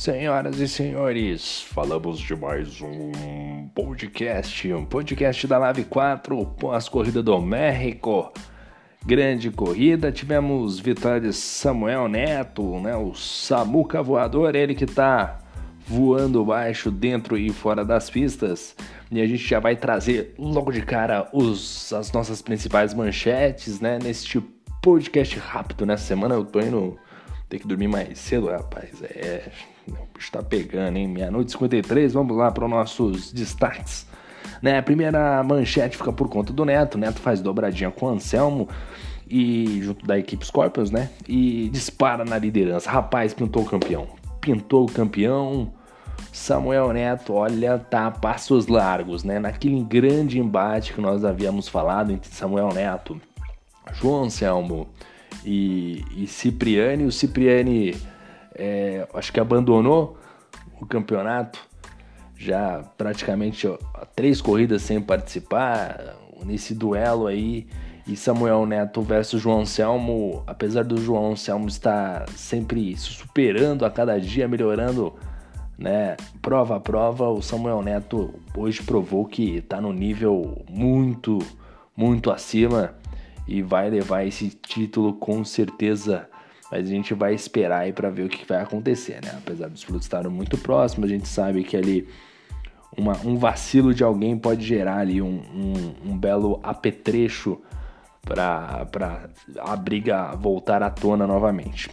Senhoras e senhores, falamos de mais um podcast, um podcast da Nave 4, pós-corrida do México. Grande corrida, tivemos vitória de Samuel Neto, né, o Samuca voador, ele que tá voando baixo, dentro e fora das pistas. E a gente já vai trazer logo de cara os, as nossas principais manchetes, né, neste podcast rápido. Nessa semana eu tô indo ter que dormir mais cedo, rapaz. É, o bicho tá pegando, hein? Meia-noite e 53, vamos lá para os nossos destaques. Né, a primeira manchete fica por conta do Neto. O Neto faz dobradinha com o Anselmo e junto da equipe Scorpions, né? E dispara na liderança. Rapaz, pintou o campeão. Pintou o campeão. Samuel Neto, olha, tá a passos largos, né? Naquele grande embate que nós havíamos falado entre Samuel Neto, João Anselmo e, e Cipriani. O Cipriani é, acho que abandonou o campeonato já praticamente ó, três corridas sem participar nesse duelo aí e Samuel Neto versus João Selmo, apesar do João Selmo estar sempre se superando a cada dia, melhorando, né, prova a prova, o Samuel Neto hoje provou que está no nível muito, muito acima e vai levar esse título com certeza. Mas a gente vai esperar aí para ver o que vai acontecer, né? Apesar dos pilotos estarem muito próximos, a gente sabe que ali uma, um vacilo de alguém pode gerar ali um, um, um belo apetrecho para a briga voltar à tona novamente.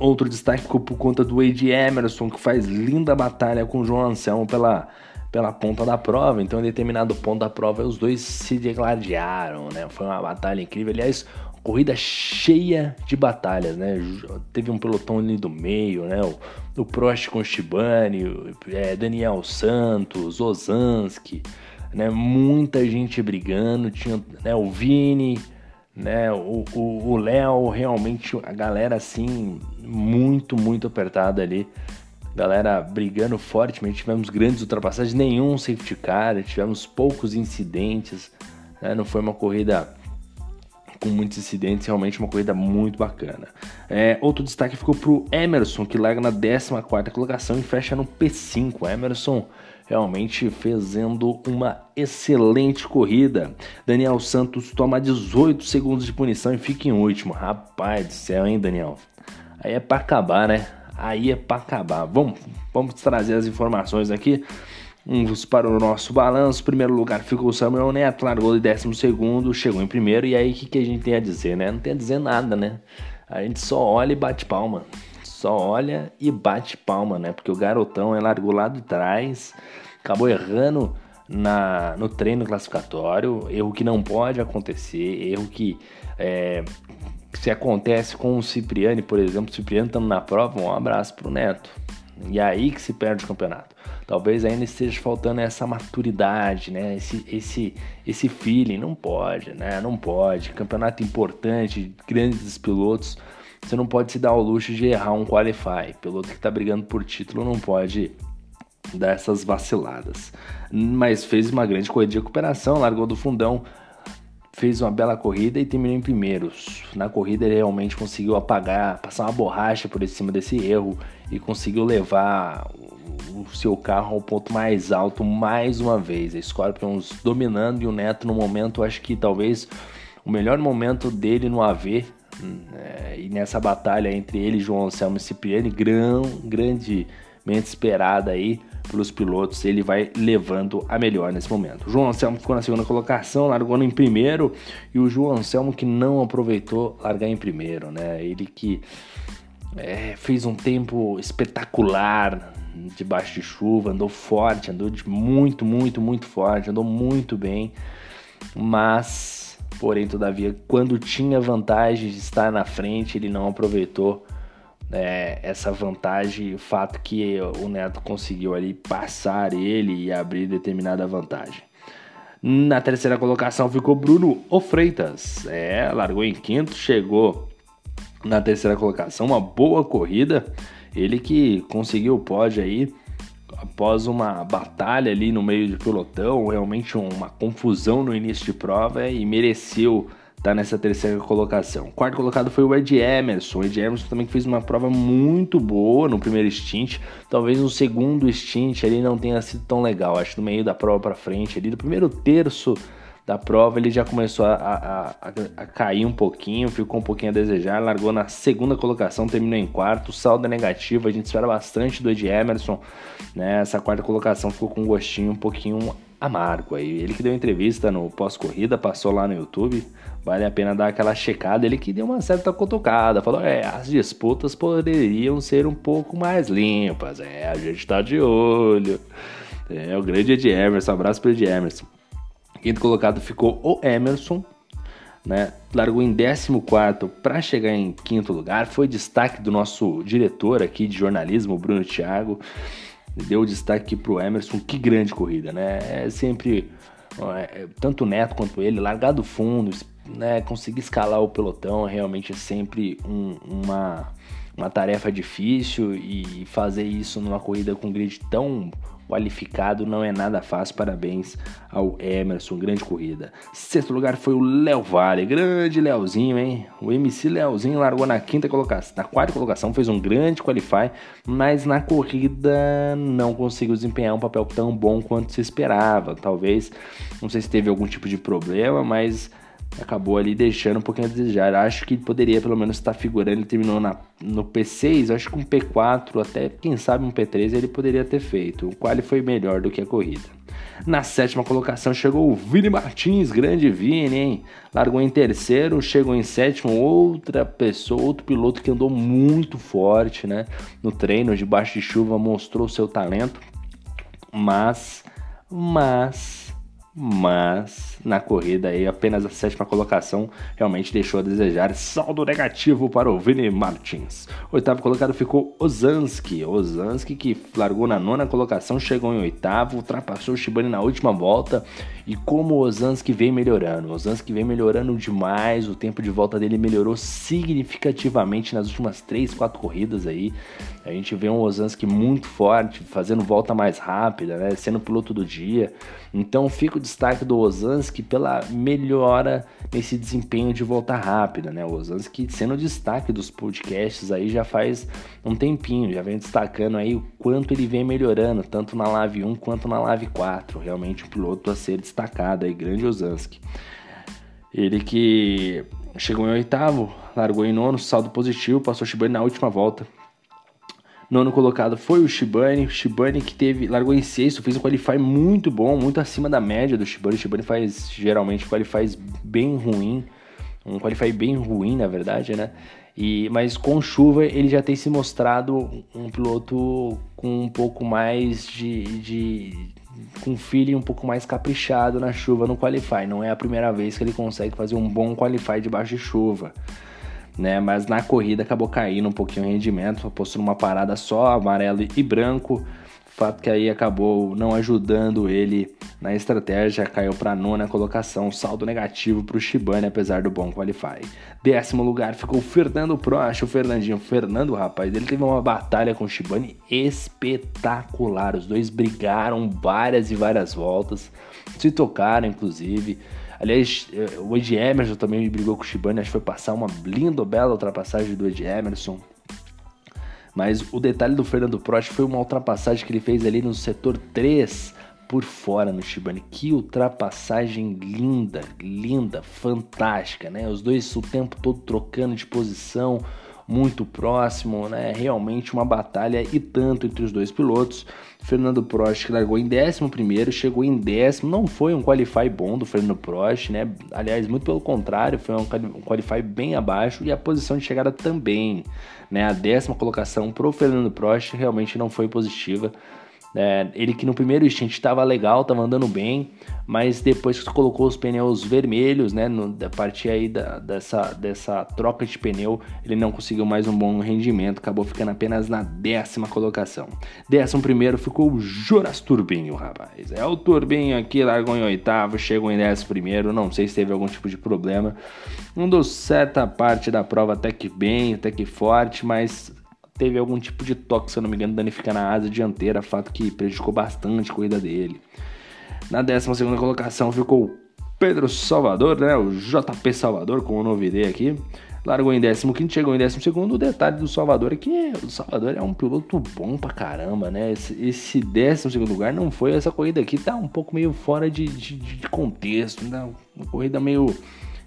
Outro destaque ficou por conta do Wade Emerson, que faz linda batalha com o João Anselmo pela pela ponta da prova. Então, em determinado ponto da prova, os dois se degladiaram, né? Foi uma batalha incrível. Aliás, corrida cheia de batalhas, né? Teve um pelotão ali do meio, né? O, o Prost com o é, Daniel Santos, Ozanski, né? Muita gente brigando. Tinha né, o Vini, né? O Léo, realmente a galera assim, muito, muito apertada ali galera brigando fortemente, tivemos grandes ultrapassagens, nenhum safety car, tivemos poucos incidentes, né? não foi uma corrida com muitos incidentes, realmente uma corrida muito bacana. É, outro destaque ficou para o Emerson, que larga na 14 colocação e fecha no P5. Emerson realmente fazendo uma excelente corrida. Daniel Santos toma 18 segundos de punição e fica em último. Rapaz do céu, hein, Daniel? Aí é para acabar, né? Aí é para acabar. Vamos, vamos trazer as informações aqui. Vamos para o nosso balanço. Primeiro lugar ficou o Samuel Neto, largou de décimo segundo, chegou em primeiro. E aí, o que, que a gente tem a dizer, né? Não tem a dizer nada, né? A gente só olha e bate palma. Só olha e bate palma, né? Porque o garotão é largou lá de trás, acabou errando na, no treino classificatório. Erro que não pode acontecer, erro que é, se acontece com o Cipriani, por exemplo, o Cipriani estando na prova, um abraço pro Neto. E é aí que se perde o campeonato. Talvez ainda esteja faltando essa maturidade, né? Esse, esse, esse feeling. Não pode, né? Não pode. Campeonato importante, grandes pilotos. Você não pode se dar ao luxo de errar um qualify. Piloto que está brigando por título não pode dar essas vaciladas. Mas fez uma grande corrida de recuperação, largou do fundão, fez uma bela corrida e terminou em primeiros. Na corrida ele realmente conseguiu apagar, passar uma borracha por cima desse erro e conseguiu levar o seu carro ao ponto mais alto mais uma vez. A Scorpions dominando e o Neto no momento, acho que talvez o melhor momento dele no AV né, e nessa batalha entre ele, João Anselmo e Cipriani, grão, grandemente esperada aí pelos pilotos, ele vai levando a melhor nesse momento. O João Anselmo ficou na segunda colocação, largou em primeiro, e o João Anselmo que não aproveitou largar em primeiro, né? Ele que é, fez um tempo espetacular debaixo de chuva, andou forte, andou de muito, muito, muito forte, andou muito bem, mas, porém, todavia, quando tinha vantagem de estar na frente, ele não aproveitou é, essa vantagem, o fato que o Neto conseguiu ali passar ele e abrir determinada vantagem. Na terceira colocação ficou Bruno O Freitas. É, largou em quinto, chegou na terceira colocação, uma boa corrida. Ele que conseguiu o pódio aí após uma batalha ali no meio de pelotão, realmente uma confusão no início de prova e mereceu tá nessa terceira colocação. Quarto colocado foi o Ed Emerson. O Ed Emerson também fez uma prova muito boa no primeiro stint. Talvez no segundo stint ele não tenha sido tão legal. Acho que no meio da prova para frente, ali do primeiro terço da prova ele já começou a, a, a, a, cair um pouquinho, ficou um pouquinho a desejar, largou na segunda colocação, terminou em quarto, saldo é negativo, a gente espera bastante do Ed Emerson, né? Essa quarta colocação ficou com um gostinho um pouquinho amargo aí. Ele que deu entrevista no pós-corrida, passou lá no YouTube, vale a pena dar aquela checada. Ele que deu uma certa cutucada, falou: é, as disputas poderiam ser um pouco mais limpas, é, a gente tá de olho. É, o grande Ed Emerson, abraço pro Ed Emerson. Quinto colocado ficou o Emerson, né? Largou em 14 para chegar em quinto lugar. Foi destaque do nosso diretor aqui de jornalismo, Bruno Thiago. Deu destaque para o Emerson. Que grande corrida, né? É sempre é, tanto o Neto quanto ele, largar do fundo, né? Conseguir escalar o pelotão realmente é sempre um, uma, uma tarefa difícil e fazer isso numa corrida com grid tão qualificado não é nada fácil. Parabéns ao Emerson, grande corrida. Sexto lugar foi o Léo Vale, grande Léozinho, hein? O MC Léozinho largou na quinta colocação, na quarta colocação, fez um grande qualify, mas na corrida não conseguiu desempenhar um papel tão bom quanto se esperava. Talvez, não sei se teve algum tipo de problema, mas acabou ali deixando um pouquinho a desejar. Acho que poderia pelo menos estar figurando. Ele terminou na, no P6, acho que um P4, até quem sabe um P3 ele poderia ter feito. O qual foi melhor do que a corrida. Na sétima colocação chegou o Vini Martins, grande Vini, hein? Largou em terceiro, chegou em sétimo, outra pessoa, outro piloto que andou muito forte, né? No treino, debaixo de chuva, mostrou seu talento, mas, mas mas na corrida aí apenas a sétima colocação realmente deixou a desejar. Saldo negativo para o Vini Martins. Oitavo colocado ficou Ozanski. Ozanski que largou na nona colocação, chegou em oitavo, ultrapassou o Shibane na última volta. E como o Ozanski vem melhorando, o Ozanski vem melhorando demais, o tempo de volta dele melhorou significativamente nas últimas 3, 4 corridas aí. A gente vê um Ozanski muito forte, fazendo volta mais rápida, né? sendo piloto do dia. Então fica o destaque do Ozanski pela melhora nesse desempenho de volta rápida, né? O Ozanski sendo o destaque dos podcasts aí já faz um tempinho, já vem destacando aí o quanto ele vem melhorando, tanto na Live 1 quanto na Live 4. Realmente um piloto a ser destacado aí, grande Ozanski. Ele que chegou em oitavo, largou em nono, saldo positivo, passou Shibane na última volta. Nono colocado foi o Shibane. Shibane que teve, largou em sexto, fez um qualify muito bom, muito acima da média do Shibane. O Shibane faz geralmente qualifies bem ruim, um qualify bem ruim na verdade, né? E, mas com chuva ele já tem se mostrado um piloto com um pouco mais de, de com feeling um pouco mais caprichado na chuva no qualify. Não é a primeira vez que ele consegue fazer um bom qualify debaixo de chuva né? Mas na corrida acabou caindo um pouquinho o rendimento, postou numa parada só, amarelo e branco. Fato que aí acabou não ajudando ele na estratégia, caiu para nona colocação, saldo negativo para o Shibane, apesar do bom qualify. Décimo lugar ficou Fernando Prost, o Fernandinho. Fernando, rapaz, ele teve uma batalha com o Shibane espetacular. Os dois brigaram várias e várias voltas, se tocaram, inclusive. Aliás, eh, o Ed Emerson também brigou com o Shibane, acho que foi passar uma linda, bela ultrapassagem do Ed Emerson. Mas o detalhe do Fernando Prost foi uma ultrapassagem que ele fez ali no setor 3 por fora no Shibane. Que ultrapassagem linda, linda, fantástica, né? Os dois o tempo todo trocando de posição, muito próximo, né? Realmente uma batalha e tanto entre os dois pilotos. Fernando Prost que largou em 11 chegou em décimo, não foi um qualify bom do Fernando Prost, né? Aliás, muito pelo contrário, foi um qualify bem abaixo e a posição de chegada também, né? A décima colocação pro Fernando Prost realmente não foi positiva. É, ele que no primeiro stint estava legal, estava andando bem, mas depois que colocou os pneus vermelhos, né, no, a partir aí da, dessa, dessa troca de pneu, ele não conseguiu mais um bom rendimento, acabou ficando apenas na décima colocação. Décimo primeiro ficou o Jonas Turbinho, rapaz. É o Turbinho aqui, largou em oitavo, chegou em décimo primeiro, não sei se teve algum tipo de problema. Deu certa parte da prova até que bem, até que forte, mas teve algum tipo de toque, se eu não me engano, danificando a asa dianteira, fato que prejudicou bastante a corrida dele. Na 12 colocação ficou Pedro Salvador, né? O JP Salvador, como eu não virei aqui. Largou em 15, chegou em 12. O detalhe do Salvador é que o Salvador é um piloto bom pra caramba, né? Esse, esse 12 lugar não foi. Essa corrida aqui tá um pouco meio fora de, de, de contexto, né? Uma corrida meio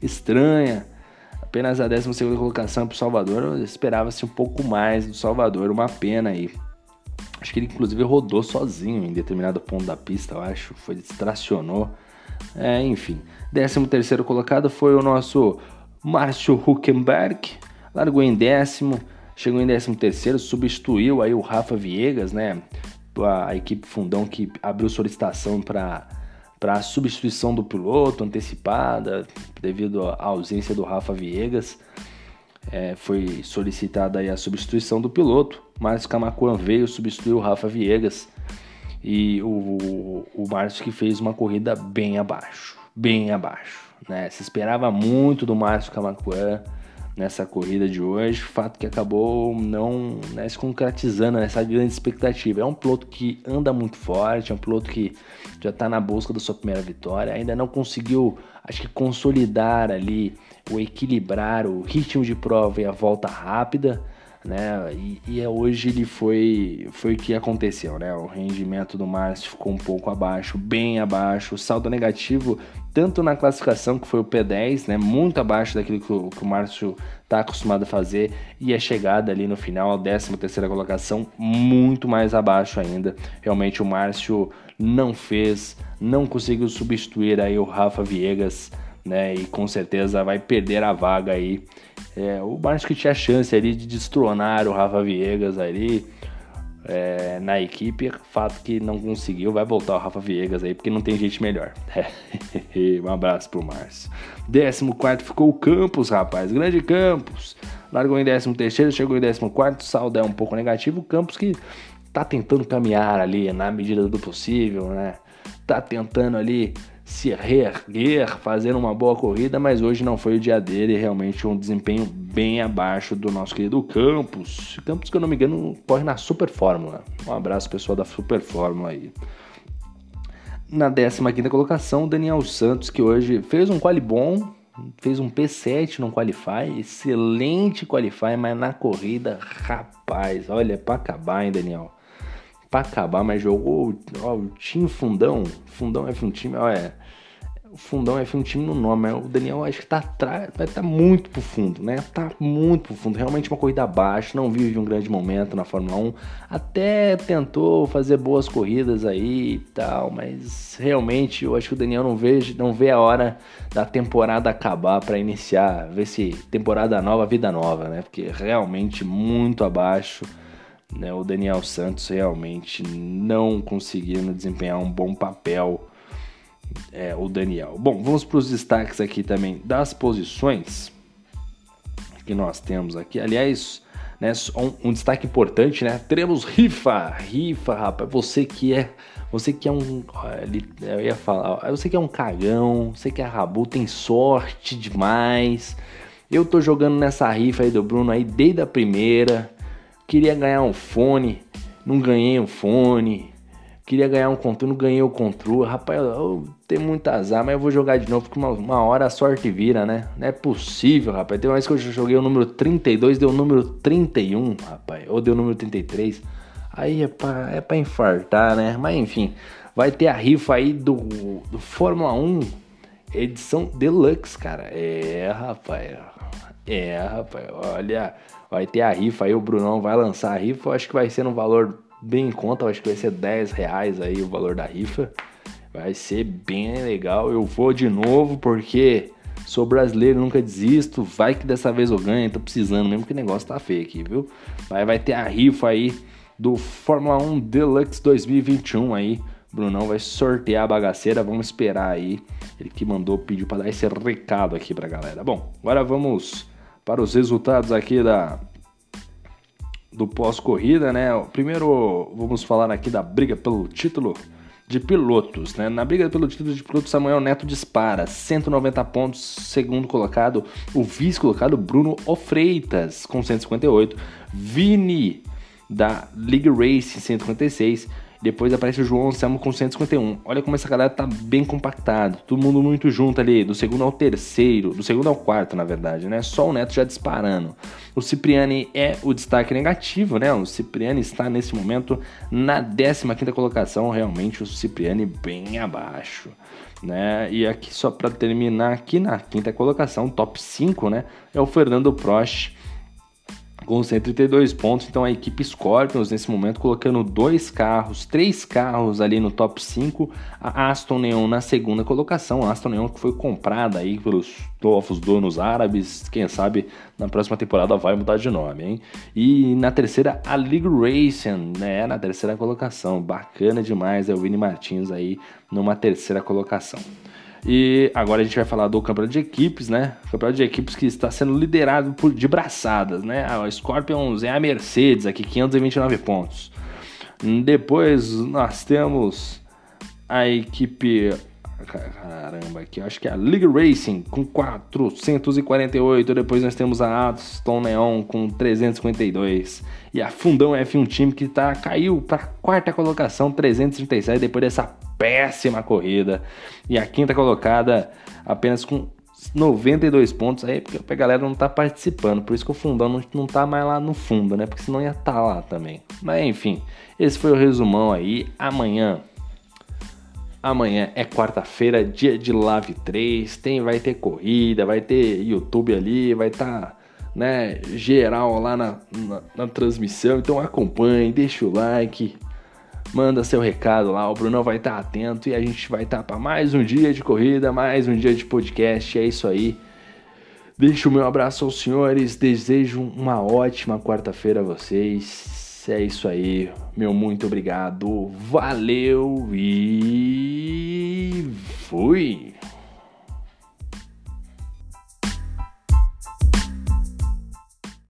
estranha. Apenas a 12 colocação pro Salvador. Esperava-se um pouco mais do Salvador, uma pena aí. Acho que ele inclusive rodou sozinho em determinado ponto da pista, eu acho. Foi distracionou. É, enfim. 13 terceiro colocado foi o nosso Márcio Huckenberg. Largou em décimo, chegou em décimo terceiro, substituiu aí o Rafa Viegas, né? A equipe Fundão que abriu solicitação para para a substituição do piloto antecipada devido à ausência do Rafa Viegas. É, foi solicitada a substituição do piloto. Márcio Camacuan veio substituir o Rafa Viegas e o, o Márcio que fez uma corrida bem abaixo, bem abaixo. Né? Se esperava muito do Márcio Camacuan nessa corrida de hoje, fato que acabou não né, se concretizando nessa grande expectativa. É um piloto que anda muito forte, é um piloto que já está na busca da sua primeira vitória, ainda não conseguiu, acho que consolidar ali o equilibrar o ritmo de prova e a volta rápida né? E, e, é hoje ele foi foi o que aconteceu, né? O rendimento do Márcio ficou um pouco abaixo, bem abaixo, o saldo negativo tanto na classificação que foi o P10, né? Muito abaixo daquilo que o, que o Márcio está acostumado a fazer e a chegada ali no final, a 13 terceira colocação, muito mais abaixo ainda. Realmente o Márcio não fez, não conseguiu substituir aí o Rafa Viegas, né? E com certeza vai perder a vaga aí é, o Márcio que tinha chance ali de destronar o Rafa Viegas ali é, na equipe, fato que não conseguiu, vai voltar o Rafa Viegas aí, porque não tem gente melhor. um abraço pro Márcio. 14 ficou o Campos, rapaz, grande Campos. Largou em 13, chegou em 14, saldo é um pouco negativo. O Campos que tá tentando caminhar ali na medida do possível, né? Tá tentando ali se reerguer, fazer uma boa corrida, mas hoje não foi o dia dele, realmente um desempenho bem abaixo do nosso querido Campos. Campos, que eu não me engano, corre na Super Fórmula. Um abraço, pessoal da Super Fórmula aí. Na 15 colocação, Daniel Santos, que hoje fez um quali bom, fez um P7 no Qualify, excelente Qualify, mas na corrida, rapaz, olha, para acabar, hein, Daniel? Pra acabar, mas jogou ó, o time Fundão. Fundão é um time, ó, é o fundão é um time no nome, o Daniel acho que tá atrás, tá muito pro fundo, né? Tá muito pro fundo, realmente uma corrida abaixo, não vive um grande momento na Fórmula 1. Até tentou fazer boas corridas aí e tal, mas realmente eu acho que o Daniel não vê, não vê a hora da temporada acabar para iniciar, ver se temporada nova, vida nova, né? Porque realmente muito abaixo. Né, o Daniel Santos realmente não conseguindo desempenhar um bom papel é, o Daniel. Bom, vamos para os destaques aqui também das posições que nós temos aqui. Aliás, né, um, um, destaque importante, né? Teremos rifa, rifa, rapaz. Você que é, você que é um, eu ia falar, você que é um cagão, você que é rabu, tem sorte demais. Eu tô jogando nessa rifa aí do Bruno aí desde a primeira. Queria ganhar um fone, não ganhei um fone. Queria ganhar um controle, não ganhei o controle. Rapaz, eu tenho muito azar, mas eu vou jogar de novo, porque uma, uma hora a sorte vira, né? Não é possível, rapaz. Tem uma vez que eu joguei o número 32, deu o número 31, rapaz. Ou deu o número 33. Aí é pra, é pra infartar, né? Mas enfim, vai ter a rifa aí do, do Fórmula 1 edição Deluxe, cara. É, rapaz. É, rapaz. Olha, vai ter a rifa aí, o Brunão vai lançar a rifa. Eu acho que vai ser no valor bem em conta, acho que vai ser 10 reais aí o valor da rifa. Vai ser bem legal. Eu vou de novo porque sou brasileiro, nunca desisto. Vai que dessa vez eu ganho, tô precisando mesmo que o negócio tá feio aqui, viu? Mas vai ter a rifa aí do Fórmula 1 Deluxe 2021 aí. Brunão vai sortear a bagaceira, vamos esperar aí. Ele que mandou, pediu para dar esse recado aqui pra galera. Bom, agora vamos para os resultados aqui da do pós-corrida, né? Primeiro, vamos falar aqui da briga pelo título de pilotos, né? Na briga pelo título de pilotos, Samuel Neto dispara 190 pontos, segundo colocado, o vice-colocado Bruno Ofreitas com 158, Vini da League Race 156 Depois aparece o João Anselmo com 151. Olha como essa galera tá bem compactado. Todo mundo muito junto ali, do segundo ao terceiro, do segundo ao quarto, na verdade, né? Só o Neto já disparando. O Cipriani é o destaque negativo, né? O Cipriani está nesse momento na 15 colocação, realmente o Cipriani bem abaixo. Né? E aqui só para terminar aqui na quinta colocação, top 5, né? É o Fernando Prost com 132 pontos. Então a equipe Scorpions nesse momento colocando dois carros, três carros ali no top 5. A Aston Neon na segunda colocação. A Aston Neon que foi comprada aí pelos novos donos árabes. Quem sabe na próxima temporada vai mudar de nome, hein? E na terceira a League Racing, né? Na terceira colocação. Bacana demais. É o Vini Martins aí numa terceira colocação. E agora a gente vai falar do campeonato de equipes, né? Campeonato de equipes que está sendo liderado por, de braçadas, né? A Scorpions é a Mercedes, aqui 529 pontos. Depois nós temos a equipe. Caramba, aqui acho que é a League Racing com 448. Depois nós temos a Aston Neon com 352. E a Fundão F1 Team que tá, caiu para quarta colocação, 337, depois dessa péssima corrida. E a quinta colocada apenas com 92 pontos aí, porque a galera não tá participando. Por isso que o fundão não, não tá mais lá no fundo, né? Porque senão ia estar tá lá também. Mas enfim, esse foi o resumão aí. Amanhã. Amanhã é quarta-feira, dia de Live 3. Tem, vai ter corrida, vai ter YouTube ali, vai estar. Tá, né, geral lá na, na, na transmissão, então acompanhe, deixa o like, manda seu recado lá, o Bruno vai estar atento e a gente vai estar para mais um dia de corrida, mais um dia de podcast. É isso aí. Deixo o meu abraço aos senhores, desejo uma ótima quarta-feira a vocês. É isso aí, meu muito obrigado, valeu e fui!